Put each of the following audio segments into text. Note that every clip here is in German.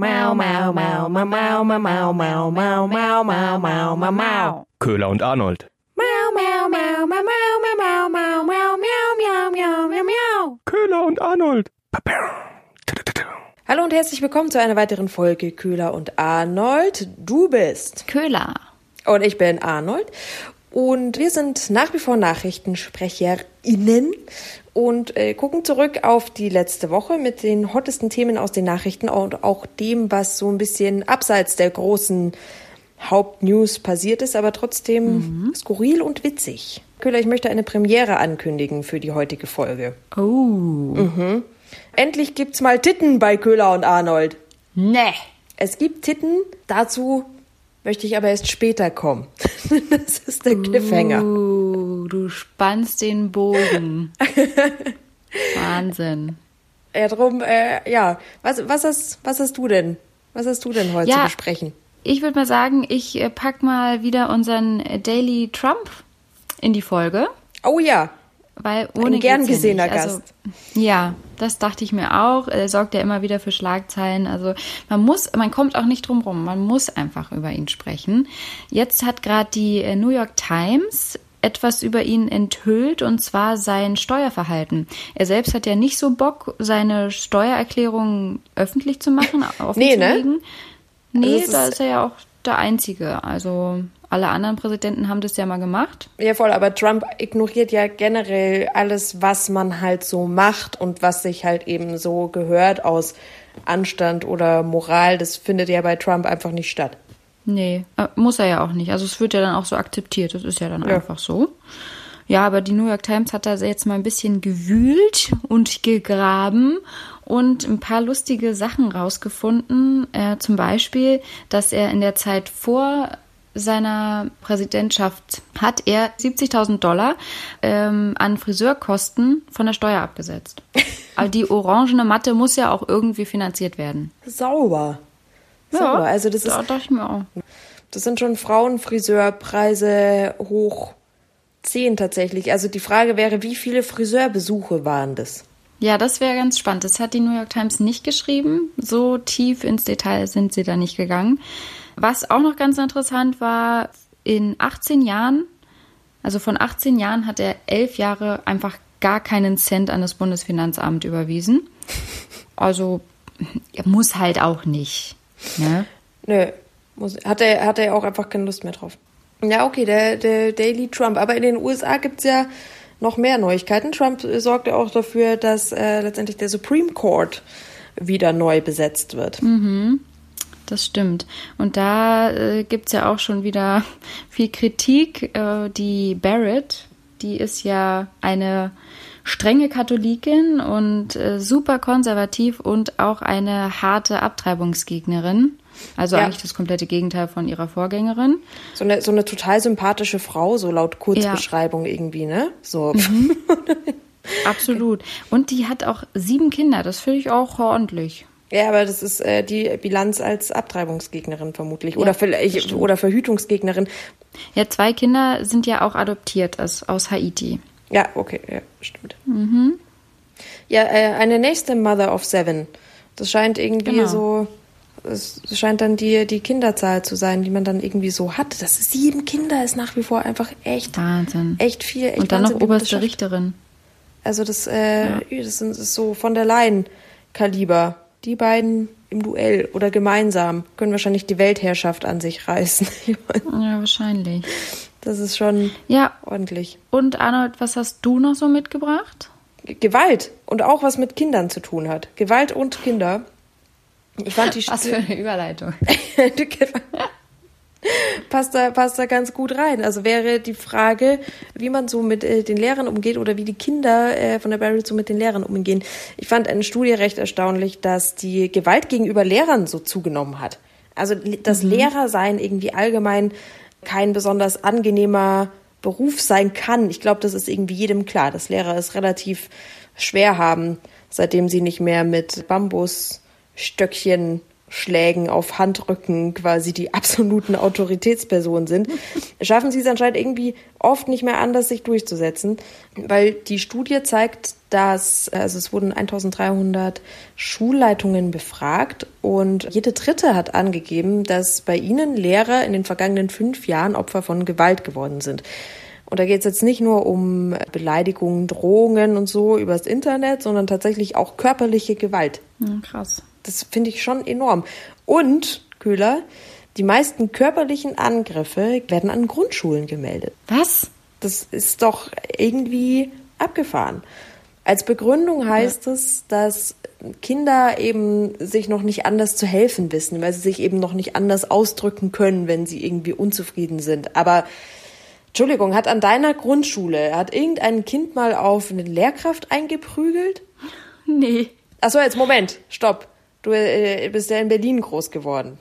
Mau, mau, mau, mau, mau, mau, mau, mau, mau, mau, mau, mau, mau, mau. Köhler und Arnold. Mau, mau, mau, mau, mau, mau, mau, mau, mau, miau, miau, miau, miau, miau. Köhler und Arnold. Hallo und herzlich willkommen zu einer weiteren Folge Köhler und Arnold. Du bist Köhler. und ich bin Arnold und wir sind nach wie vor NachrichtensprecherInnen und äh, gucken zurück auf die letzte Woche mit den hottesten Themen aus den Nachrichten und auch dem, was so ein bisschen abseits der großen Hauptnews passiert ist, aber trotzdem skurril und witzig. Köhler, ich möchte eine Premiere ankündigen für die heutige Folge. Oh. Endlich gibt's mal Titten bei Köhler und Arnold. Ne. Es gibt Titten, dazu möchte ich aber erst später kommen. das ist der Cliffhanger. Uh, du spannst den Bogen. Wahnsinn. Ja, drum, äh, ja. Was, was, hast, was hast du denn? Was hast du denn heute Ja. zu besprechen? Ich würde mal sagen, ich äh, pack mal wieder unseren Daily Trump in die Folge, Oh ja, weil ohne Ein gern ja gesehener nicht. Also, Gast. ja, das dachte ich mir auch. Er sorgt ja immer wieder für Schlagzeilen. Also man muss, man kommt auch nicht drum rum. Man muss einfach über ihn sprechen. Jetzt hat gerade die äh, New York Times etwas über ihn enthüllt und zwar sein Steuerverhalten. Er selbst hat ja nicht so Bock, seine Steuererklärung öffentlich zu machen, Nee, ne? offenzulegen. Nee, Also es da ist- ist er ja auch der Einzige. Also alle anderen Präsidenten haben das ja mal gemacht. ja voll, aber Trump ignoriert ja generell alles, was man halt so macht und was sich halt eben so gehört aus Anstand oder Moral. Das findet ja bei Trump einfach nicht statt. Nee, äh, muss er ja auch nicht. Also es wird ja dann auch so akzeptiert. Das ist ja dann Ja. einfach so. Ja, aber die New York Times hat da jetzt mal ein bisschen gewühlt und gegraben und ein paar lustige Sachen rausgefunden. Äh, zum Beispiel, dass er in der Zeit vor seiner Präsidentschaft hat er 70.000 Dollar ähm, an Friseurkosten von der Steuer abgesetzt. Aber die orangene Matte muss ja auch irgendwie finanziert werden. Sauber. Sauber. Also das ist da dachte ich mir auch. Das sind schon Frauenfriseurpreise hoch 10 tatsächlich. Also die Frage wäre, wie viele Friseurbesuche waren das? Ja, das wäre ganz spannend. Das hat die New York Times nicht geschrieben. So tief ins Detail sind sie da nicht gegangen. Was auch noch ganz interessant war, in 18 Jahren, also von 18 Jahren hat er elf Jahre einfach gar keinen Cent an das Bundesfinanzamt überwiesen. Also er muss halt auch nicht. Ne? Nö, muss, hat, er, hat er auch einfach keine Lust mehr drauf. Ja, okay, der, der Daily Trump. Aber in den USA gibt's ja noch mehr Neuigkeiten. Trump äh, sorgt ja auch dafür, dass äh, letztendlich der Supreme Court wieder neu besetzt wird. Das stimmt. Und da äh, gibt's ja auch schon wieder viel Kritik. Äh, die Barrett, die ist ja eine strenge Katholikin und äh, super konservativ und auch eine harte Abtreibungsgegnerin. Also Ja. eigentlich das komplette Gegenteil von ihrer Vorgängerin. So eine, so eine total sympathische Frau, so laut Kurzbeschreibung irgendwie, ne? So. Absolut. Und die hat auch sieben Kinder. Das finde ich auch ordentlich. Ja, aber das ist äh, die Bilanz als Abtreibungsgegnerin vermutlich. Oder das vielleicht stimmt. oder Verhütungsgegnerin. Ja, zwei Kinder sind ja auch adoptiert aus, aus Haiti. Ja, okay, ja, stimmt. Ja, äh, eine nächste Mother of Seven. Das scheint irgendwie Genau. so. Es scheint dann die, die Kinderzahl zu sein, die man dann irgendwie so hat. Das ist sieben Kinder ist nach wie vor einfach echt, Wahnsinn. echt viel. Echt und dann noch Wahnsinn, das oberste. Richterin. Also das, äh, das sind- das ist so von der Leyen-Kaliber. Die beiden im Duell oder gemeinsam können wahrscheinlich die Weltherrschaft an sich reißen. Ja, wahrscheinlich. Das ist schon Ja, ordentlich. und Arnold, was hast du noch so mitgebracht? G- Gewalt und auch was mit Kindern zu tun hat. Gewalt und Kinder. Ich fand die Was für eine Überleitung. passt da, passt da ganz gut rein. Also wäre die Frage, wie man so mit äh, den Lehrern umgeht oder wie die Kinder äh, von der Barrett so mit den Lehrern umgehen. Ich fand eine Studie recht erstaunlich, dass die Gewalt gegenüber Lehrern so zugenommen hat. Also das Lehrersein irgendwie allgemein kein besonders angenehmer Beruf sein kann. Ich glaube, das ist irgendwie jedem klar, dass Lehrer es relativ schwer haben, seitdem sie nicht mehr mit Bambusstöckchen Schlägen auf Handrücken quasi die absoluten Autoritätspersonen sind, schaffen sie es anscheinend irgendwie oft nicht mehr anders, sich durchzusetzen, weil die Studie zeigt, dass, also es wurden 1300 Schulleitungen befragt und jede dritte hat angegeben, dass bei ihnen Lehrer in den vergangenen fünf Jahren Opfer von Gewalt geworden sind. Und da geht es jetzt nicht nur um Beleidigungen, Drohungen und so übers Internet, sondern tatsächlich auch körperliche Gewalt. Hm, krass. Das finde ich schon enorm. Und, Köhler, die meisten körperlichen Angriffe werden an Grundschulen gemeldet. Was? Das ist doch irgendwie abgefahren. Als Begründung heißt ja. es, dass Kinder eben sich noch nicht anders zu helfen wissen, weil sie sich eben noch nicht anders ausdrücken können, wenn sie irgendwie unzufrieden sind. Aber Entschuldigung, hat an deiner Grundschule, hat irgendein Kind mal auf eine Lehrkraft eingeprügelt? Nee. Achso, jetzt Moment, stopp. Du äh, bist ja in Berlin groß geworden.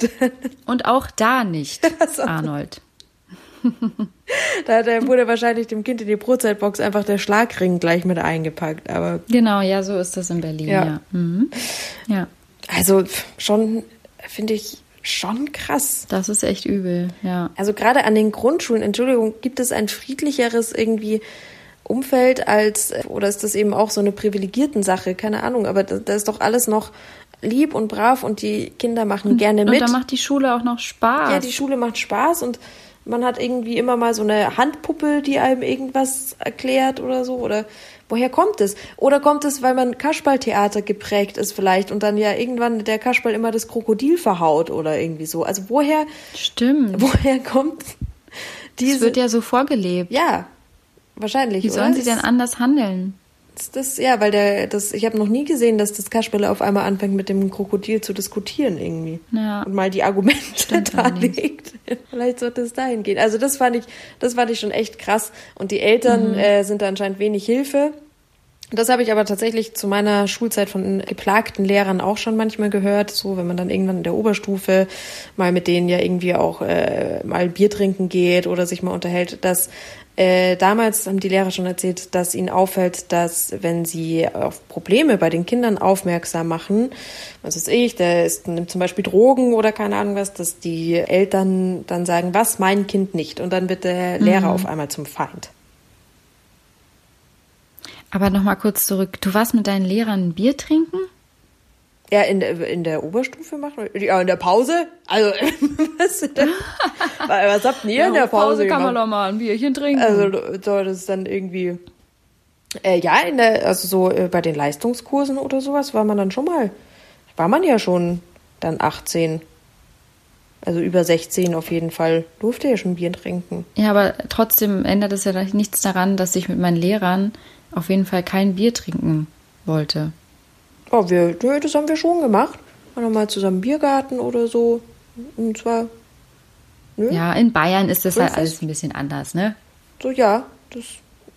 Und auch da nicht, Arnold. da wurde wahrscheinlich dem Kind in die Brotzeitbox einfach der Schlagring gleich mit eingepackt. Aber genau, ja, so ist das in Berlin. Ja. Ja. Mhm. ja. Also schon finde ich schon krass. Das ist echt übel, ja. Also gerade an den Grundschulen, Entschuldigung, gibt es ein friedlicheres irgendwie Umfeld als, oder ist das eben auch so eine privilegierten Sache? Keine Ahnung, aber da, da ist doch alles noch lieb und brav und die Kinder machen und, gerne mit. Und da macht die Schule auch noch Spaß. Ja, die Schule macht Spaß und man hat irgendwie immer mal so eine Handpuppe, die einem irgendwas erklärt oder so. Oder woher kommt es? Oder kommt es, weil man Kasperltheater geprägt ist vielleicht und dann ja irgendwann der Kasperl immer das Krokodil verhaut oder irgendwie so. Also woher? Stimmt. Woher kommt diese? Es wird ja so vorgelebt. Ja, Wahrscheinlich. Wie sollen oder? sie denn anders handeln? Das, das, ja, weil der, das, ich habe noch nie gesehen, dass das Kasperle auf einmal anfängt, mit dem Krokodil zu diskutieren irgendwie. Ja. Und mal die Argumente darlegt. Vielleicht sollte es dahin gehen. Also das fand ich, das fand ich schon echt krass. Und die Eltern mhm. äh, sind da anscheinend wenig Hilfe. Das habe ich aber tatsächlich zu meiner Schulzeit von geplagten Lehrern auch schon manchmal gehört. So, wenn man dann irgendwann in der Oberstufe mal mit denen ja irgendwie auch äh, mal Bier trinken geht oder sich mal unterhält, dass äh, damals haben die Lehrer schon erzählt, dass ihnen auffällt, dass wenn sie auf Probleme bei den Kindern aufmerksam machen, was weiß ich, der ist, nimmt zum Beispiel Drogen oder keine Ahnung was, dass die Eltern dann sagen, was mein Kind nicht, und dann wird der Lehrer mhm. auf einmal zum Feind. Aber nochmal kurz zurück. Du warst mit deinen Lehrern ein Bier trinken? Ja, in der, in der Oberstufe machen? Ja, in der Pause? Also, was, denn? was habt ihr ja, in der Pause, Pause kann man doch mal ein Bierchen trinken. Also, so, das ist dann irgendwie, äh, ja, in der, also so äh, bei den Leistungskursen oder sowas war man dann schon mal, war man ja schon dann 18. Also über 16 auf jeden Fall durfte ja schon Bier trinken. Ja, aber trotzdem ändert es ja nichts daran, dass ich mit meinen Lehrern auf jeden Fall kein Bier trinken wollte. Oh, wir, das haben wir schon gemacht. Mal mal zusammen Biergarten oder so. Und zwar. Nö. Ja, in Bayern ist das halt alles ein bisschen anders, ne? So, ja. Das,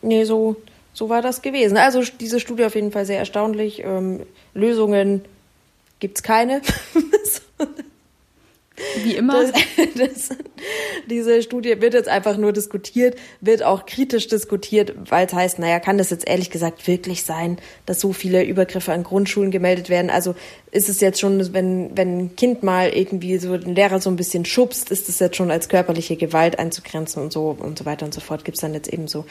nee, so, so war das gewesen. Also diese Studie auf jeden Fall sehr erstaunlich. Ähm, Lösungen gibt's keine. Wie immer. Das, das, diese Studie wird jetzt einfach nur diskutiert, wird auch kritisch diskutiert, weil es heißt, naja, kann das jetzt ehrlich gesagt wirklich sein, dass so viele Übergriffe an Grundschulen gemeldet werden? Also ist es jetzt schon, wenn, wenn ein Kind mal irgendwie so den Lehrer so ein bisschen schubst, ist es jetzt schon als körperliche Gewalt einzugrenzen und so und so weiter und so fort. Gibt es dann jetzt eben so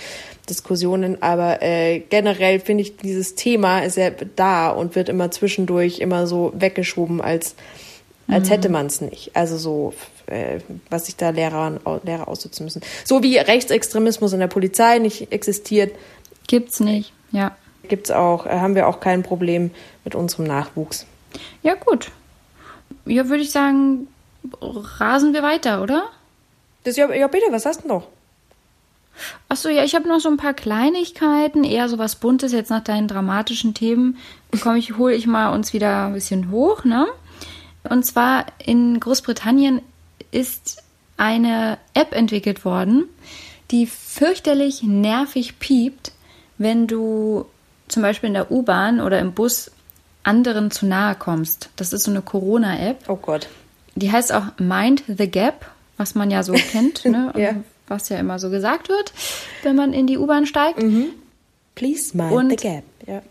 Diskussionen. Aber äh, generell finde ich, dieses Thema ist ja da und wird immer zwischendurch immer so weggeschoben als als mhm. hätte man es nicht. Also so, äh, was sich da Lehrer, Lehrer aussitzen müssen. So wie Rechtsextremismus in der Polizei nicht existiert. Gibt's nicht, ja. Gibt's auch, äh, haben wir auch kein Problem mit unserem Nachwuchs. Ja, gut. Ja, würde ich sagen, rasen wir weiter, oder? Das, ja, ja, bitte, was hast du noch? Achso, ja, ich habe noch so ein paar Kleinigkeiten, eher so was Buntes jetzt nach deinen dramatischen Themen. Komm ich, hole ich mal uns wieder ein bisschen hoch, ne? Und zwar in Großbritannien ist eine App entwickelt worden, die fürchterlich nervig piept, wenn du zum Beispiel in der U-Bahn oder im Bus anderen zu nahe kommst. Das ist so eine Corona-App. Oh Gott. Die heißt auch Mind the Gap, was man ja so kennt, ne? ja. was ja immer so gesagt wird, wenn man in die U-Bahn steigt. Mhm. Please mind Und the gap. Ja.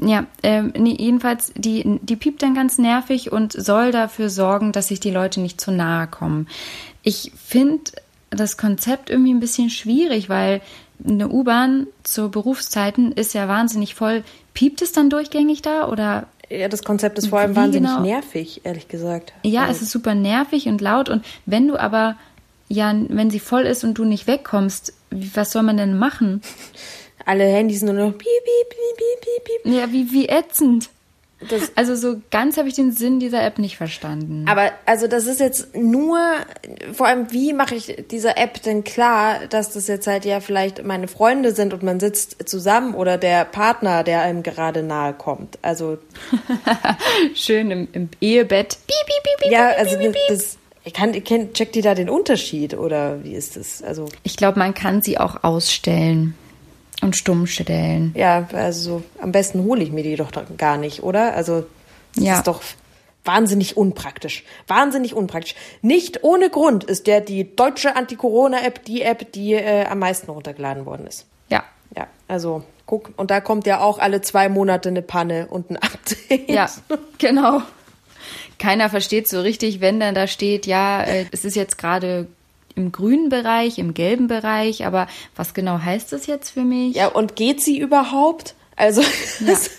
Ja, ähm, nee, jedenfalls, die, die piept dann ganz nervig und soll dafür sorgen, dass sich die Leute nicht zu nahe kommen. Ich finde das Konzept irgendwie ein bisschen schwierig, weil eine U-Bahn zu Berufszeiten ist ja wahnsinnig voll. Piept es dann durchgängig da oder? Ja, das Konzept ist vor allem wahnsinnig genau? nervig, ehrlich gesagt. Ja, Also, es ist super nervig und laut und wenn du aber, ja, wenn sie voll ist und du nicht wegkommst, was soll man denn machen? alle Handys nur noch piep, piep, piep, piep, piep, piep. Ja, wie, wie ätzend. Das, Also so ganz habe ich den Sinn dieser App nicht verstanden. aber also das ist jetzt nur, vor allem wie mache ich dieser App denn klar, dass das jetzt halt ja vielleicht meine Freunde sind und man sitzt zusammen oder der Partner, der einem gerade nahe kommt. Also Schön im, im Ehebett. Piep, piep, piep, ja, also piep. das, ich kann, ich kenn, checkt die da den Unterschied oder wie ist das? Also Ich glaube, man kann sie auch ausstellen und stumm stellen. ja, also am besten hole ich mir die doch gar nicht, oder? Also das Ja. ist doch wahnsinnig unpraktisch. Wahnsinnig unpraktisch. Nicht ohne Grund ist der die deutsche Anti-Corona-App die App, die äh, am meisten runtergeladen worden ist. Ja. Ja, also guck, und da kommt ja auch alle zwei Monate eine Panne und ein Update. Ja, genau. Keiner versteht so richtig, wenn dann da steht, ja, äh, es ist jetzt gerade im grünen Bereich, im gelben Bereich, aber was genau heißt das jetzt für mich? Ja, und geht sie überhaupt? Also das,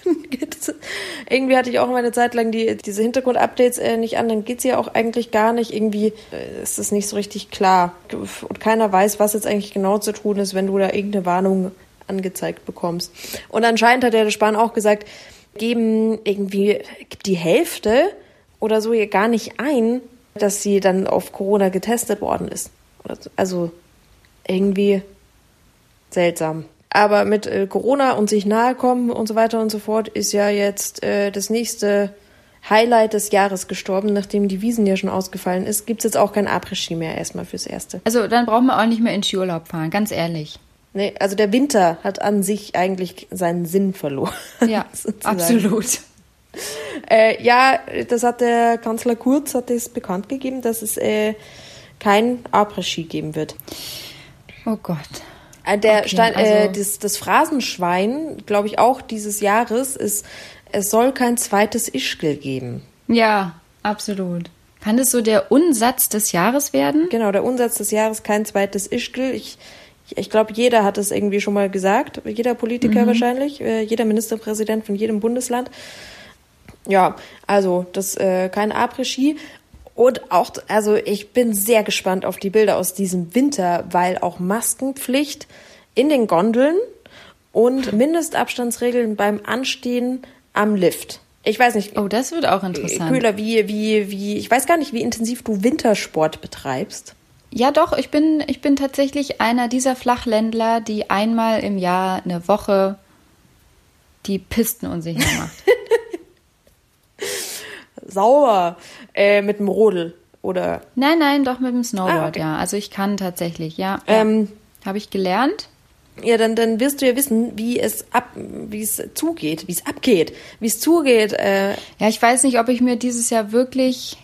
irgendwie hatte ich auch meine Zeit lang die, diese Hintergrund-Updates äh, nicht an, dann geht sie ja auch eigentlich gar nicht. Irgendwie äh, ist es nicht so richtig klar. Und keiner weiß, was jetzt eigentlich genau zu tun ist, wenn du da irgendeine Warnung angezeigt bekommst. Und anscheinend hat der Spahn auch gesagt, geben irgendwie gibt die Hälfte oder so hier gar nicht ein, dass sie dann auf Corona getestet worden ist. Also irgendwie seltsam. Aber mit äh, Corona und sich nahe kommen und so weiter und so fort ist ja jetzt äh, das nächste Highlight des Jahres gestorben, nachdem die Wiesen ja schon ausgefallen ist, gibt's jetzt auch kein Après-Ski mehr erstmal fürs Erste. Also dann brauchen wir auch nicht mehr in Skiurlaub fahren, ganz ehrlich. Nee, also der Winter hat an sich eigentlich seinen Sinn verloren. Ja, absolut. Äh, ja, das hat der Kanzler Kurz hat es bekannt gegeben, dass es äh, kein Après-Ski geben wird. Oh Gott. Äh, Der Okay, Stein, also- äh, das, das Phrasenschwein, glaube ich, auch dieses Jahres ist, es soll kein zweites Ischgl geben. Ja, absolut. Kann das so der Unsatz des Jahres werden? Genau, der Unsatz des Jahres kein zweites Ischgl. Ich, ich, ich glaube, jeder hat es irgendwie schon mal gesagt, jeder Politiker wahrscheinlich, äh, jeder Ministerpräsident von jedem Bundesland. Ja, also das äh, kein Après-Ski. Und auch, also ich bin sehr gespannt auf die Bilder aus diesem Winter, weil auch Maskenpflicht in den Gondeln und Mindestabstandsregeln beim Anstehen am Lift. Ich weiß nicht, Oh, das wird auch interessant. Köhler, wie, wie, wie, ich weiß gar nicht, wie intensiv du Wintersport betreibst. Ja, doch, ich bin, ich bin tatsächlich einer dieser Flachländler, die einmal im Jahr eine Woche die Pisten unsicher macht. Sauer äh, mit dem Rodel oder nein, nein, doch mit dem Snowboard, Ah, okay. ja. Also ich kann tatsächlich, ja. Ähm, Habe ich gelernt. ja, dann, dann wirst du ja wissen, wie es ab, wie es zugeht, wie es abgeht, wie es zugeht. Äh, Ja, ich weiß nicht, ob ich mir dieses Jahr wirklich,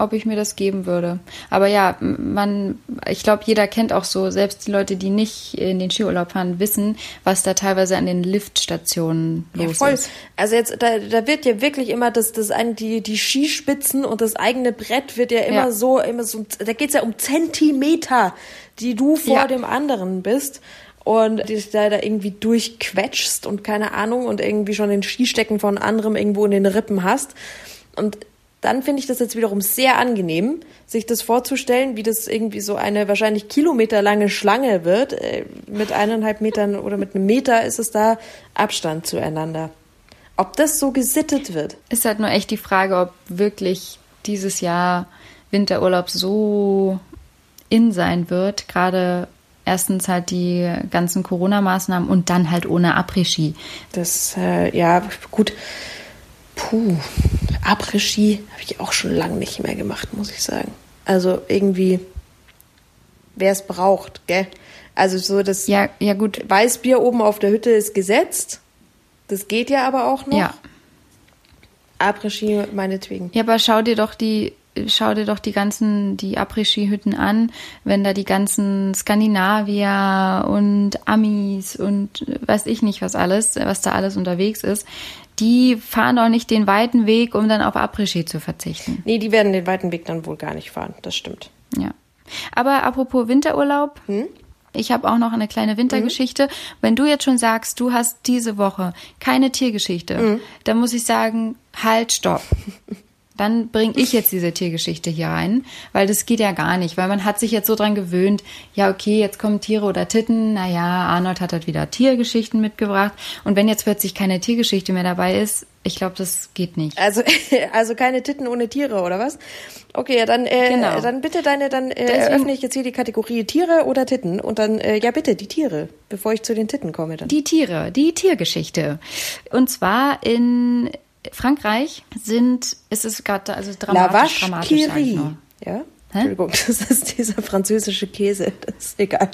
ob ich mir das geben würde. Aber ja, man, ich glaube, jeder kennt auch so, selbst die Leute, die nicht in den Skiurlaub fahren, wissen, was da teilweise an den Liftstationen ja, los voll. ist. Also jetzt, da, da wird ja wirklich immer das, das ein, die, die Skispitzen und das eigene Brett wird ja immer Ja. so, immer so, da geht's ja um Zentimeter, die du vor Ja. dem anderen bist. Und dich da, da irgendwie durchquetschst und keine Ahnung und irgendwie schon den Skistecken von anderem irgendwo in den Rippen hast. Und dann finde ich das jetzt wiederum sehr angenehm, sich das vorzustellen, wie das irgendwie so eine wahrscheinlich kilometerlange Schlange wird. Äh, Mit eineinhalb Metern oder mit einem Meter ist es da Abstand zueinander. Ob das so gesittet wird? Ist halt nur echt die Frage, ob wirklich dieses Jahr Winterurlaub so in sein wird. Gerade erstens halt die ganzen Corona-Maßnahmen und dann halt ohne Après-Ski. Das, äh, ja, gut. Puh, Après-Ski habe ich auch schon lange nicht mehr gemacht, muss ich sagen. Also irgendwie, wer es braucht, gell? Also so das Ja, ja gut. Weißbier oben auf der Hütte ist gesetzt. Das geht ja aber auch noch. Ja. Après-Ski meinetwegen. Ja, aber schau dir doch die schau dir doch die ganzen, die Après-Ski-Hütten an, wenn da die ganzen Skandinavier und Amis und weiß ich nicht was alles, was da alles unterwegs ist, die fahren doch nicht den weiten Weg, um dann auf Après-Ski zu verzichten. Nee, die werden den weiten Weg dann wohl gar nicht fahren, das stimmt. Ja. Aber apropos Winterurlaub, hm? ich habe auch noch eine kleine Wintergeschichte. Mhm. Wenn du jetzt schon sagst, du hast diese Woche keine Tiergeschichte, mhm. dann muss ich sagen, halt, stopp. dann bringe ich jetzt diese Tiergeschichte hier rein, weil das geht ja gar nicht, weil man hat sich jetzt so dran gewöhnt, ja, okay, jetzt kommen Tiere oder Titten, naja, Arnold hat halt wieder Tiergeschichten mitgebracht und wenn jetzt plötzlich keine Tiergeschichte mehr dabei ist, ich glaube, das geht nicht. Also, also keine Titten ohne Tiere, oder was? Okay, ja, dann, äh, genau. dann bitte deine, dann äh, eröffne ich jetzt hier die Kategorie Tiere oder Titten und dann, äh, ja bitte, die Tiere, bevor ich zu den Titten komme dann. Die Tiere, die Tiergeschichte. Und zwar in Frankreich sind, ist es gerade also dramatisch, dramatisch Ja? Hä? Entschuldigung, das ist dieser französische Käse, das ist egal.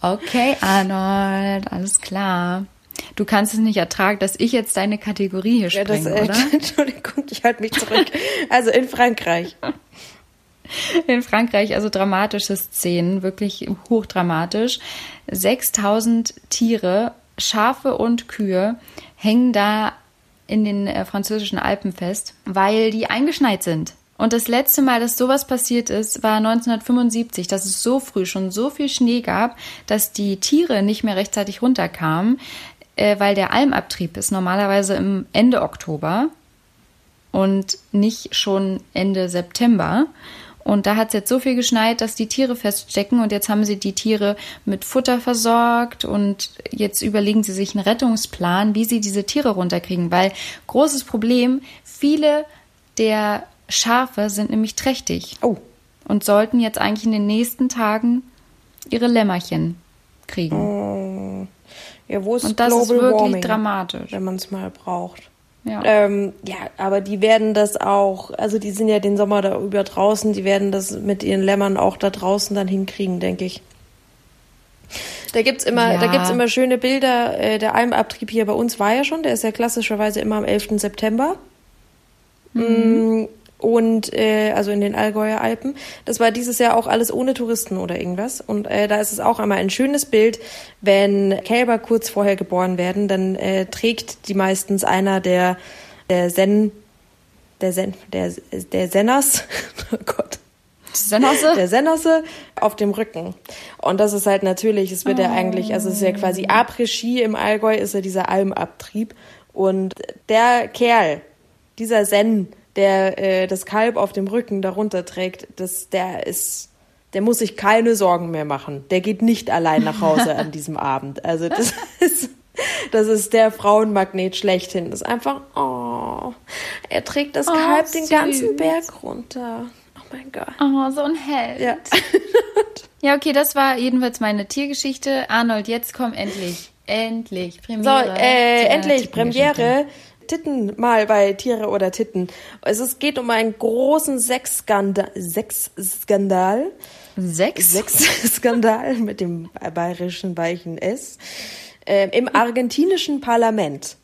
Okay, Arnold, alles klar. Du kannst es nicht ertragen, dass ich jetzt deine Kategorie hier ja, das, äh, oder? Entschuldigung, ich halte mich zurück. Also in Frankreich. In Frankreich, also dramatische Szenen, wirklich hochdramatisch. 6000 Tiere, Schafe und Kühe hängen da in den äh, französischen Alpen fest, weil die eingeschneit sind. Und das letzte Mal, dass sowas passiert ist, war 1975, dass es so früh schon so viel Schnee gab, dass die Tiere nicht mehr rechtzeitig runterkamen, äh, weil der Almabtrieb ist normalerweise im Ende Oktober und nicht schon Ende September. Und da hat es jetzt so viel geschneit, dass die Tiere feststecken und jetzt haben sie die Tiere mit Futter versorgt und jetzt überlegen sie sich einen Rettungsplan, wie sie diese Tiere runterkriegen, weil großes Problem, viele der Schafe sind nämlich trächtig. Oh. Und sollten jetzt eigentlich in den nächsten Tagen ihre Lämmerchen kriegen. Oh. Ja, wo ist Und das Global ist wirklich Warming, dramatisch. Wenn man es mal braucht. Ja. Ähm, ja, aber die werden das auch, also die sind ja den Sommer da über draußen, die werden das mit ihren Lämmern auch da draußen dann hinkriegen, denke ich. Da gibt's immer, Ja. da gibt's immer schöne Bilder. Äh, der Almabtrieb hier bei uns war ja schon, der ist ja klassischerweise immer am 11. September. Mm, Und äh, also in den Allgäuer Alpen. Das war dieses Jahr auch alles ohne Touristen oder irgendwas. Und äh, da ist es auch einmal ein schönes Bild, wenn Kälber kurz vorher geboren werden, dann äh, trägt die meistens einer der der Sen der Sen der der Senners. Oh Gott Senosse? der Senosse auf dem Rücken. Und das ist halt natürlich, es wird ja eigentlich, also es ist ja quasi Après-Ski im Allgäu, ist ja dieser Almabtrieb. Und der Kerl, dieser Sen, der äh, das Kalb auf dem Rücken darunter trägt, das, der ist, der muss sich keine Sorgen mehr machen. Der geht nicht allein nach Hause an diesem Abend. Also das ist, das ist der Frauenmagnet schlechthin. Das ist einfach, oh, er trägt das Oh, Kalb den süß. ganzen Berg runter. Oh mein Gott. Oh, so ein Held. Ja. Ja, okay, das war jedenfalls meine Tiergeschichte. Arnold, jetzt komm endlich. Endlich. So, Premiere. äh, zu einer endlich. Premiere. Titten mal bei Tiere oder Titten. Also es geht um einen großen Sexskandal. Sexskandal. Sechs? Sexskandal mit dem bayerischen weichen S. Ähm, Im argentinischen Parlament.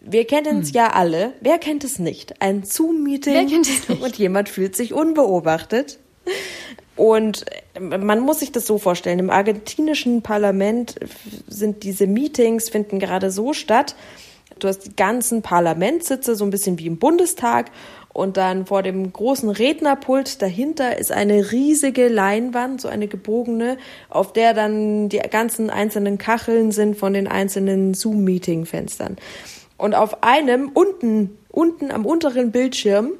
Wir kennen es ja alle. Wer kennt es nicht? Ein Zoom-Meeting nicht? und jemand fühlt sich unbeobachtet. Und man muss sich das so vorstellen, im argentinischen Parlament sind diese Meetings, finden gerade so statt. Du hast die ganzen Parlamentssitze, so ein bisschen wie im Bundestag. Und dann vor dem großen Rednerpult dahinter ist eine riesige Leinwand, so eine gebogene, auf der dann die ganzen einzelnen Kacheln sind von den einzelnen Zoom-Meeting-Fenstern. Und auf einem, unten, unten am unteren Bildschirm,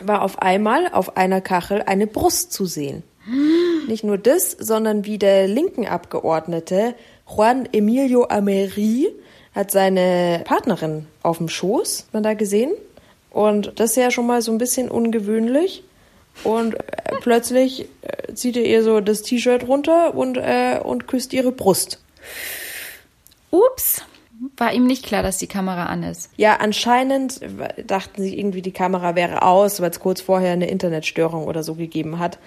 war auf einmal auf einer Kachel eine Brust zu sehen. Nicht nur das, sondern wie der linken Abgeordnete Juan Emilio Ameri hat seine Partnerin auf dem Schoß, hat man da gesehen. Und das ist ja schon mal so ein bisschen ungewöhnlich. Und äh, plötzlich äh, zieht er ihr so das T-Shirt runter und, äh, und küsst ihre Brust. Ups. War ihm nicht klar, dass die Kamera an ist. Ja, anscheinend dachten sie irgendwie, die Kamera wäre aus, weil es kurz vorher eine Internetstörung oder so gegeben hat.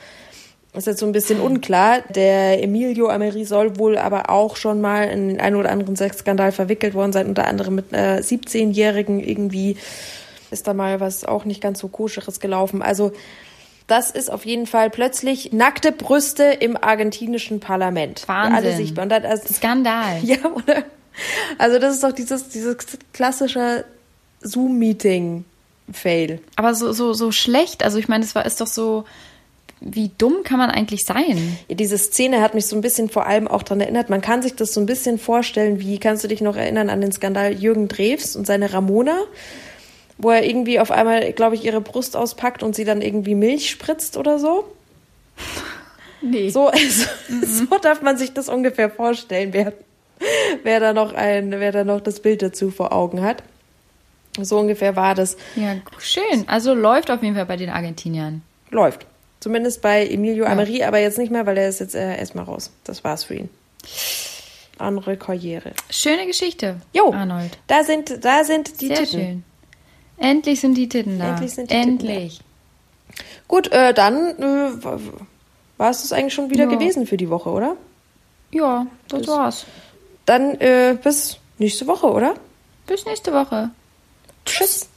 Ist jetzt so ein bisschen unklar. Der Emilio Ameri soll wohl aber auch schon mal in den einen oder anderen Sexskandal verwickelt worden sein, unter anderem mit einer 17-Jährigen irgendwie ist da mal was auch nicht ganz so koscheres gelaufen. Also das ist auf jeden Fall plötzlich nackte Brüste im argentinischen Parlament. Wahnsinn. Alle sichtbar. Und dann, also, Skandal. ja, oder? Also das ist doch dieses, dieses klassische Zoom-Meeting-Fail. Aber so, so, so schlecht. Also ich meine, es war ist doch so. Wie dumm kann man eigentlich sein? Ja, diese Szene hat mich so ein bisschen vor allem auch daran erinnert. Man kann sich das so ein bisschen vorstellen, wie kannst du dich noch erinnern an den Skandal Jürgen Drews und seine Ramona, wo er irgendwie auf einmal, glaube ich, ihre Brust auspackt und sie dann irgendwie Milch spritzt oder so. Nee. So, so, so darf man sich das ungefähr vorstellen, wer, wer da noch ein, wer da noch das Bild dazu vor Augen hat. So ungefähr war das. Ja, schön. Also läuft auf jeden Fall bei den Argentiniern. Läuft. Zumindest bei Emilio Ameri, aber jetzt nicht mehr, weil er ist jetzt äh, erstmal raus. Das war's für ihn. Andere Karriere. Schöne Geschichte, Jo, Arnold. da sind, da sind die Sehr Titten. schön. Endlich sind die Titten da. Endlich sind die Titten Endlich. Gut, äh, dann äh, war es das eigentlich schon wieder Ja. gewesen für die Woche, oder? Ja, das war's. Dann äh, bis nächste Woche, oder? Bis nächste Woche. Tschüss.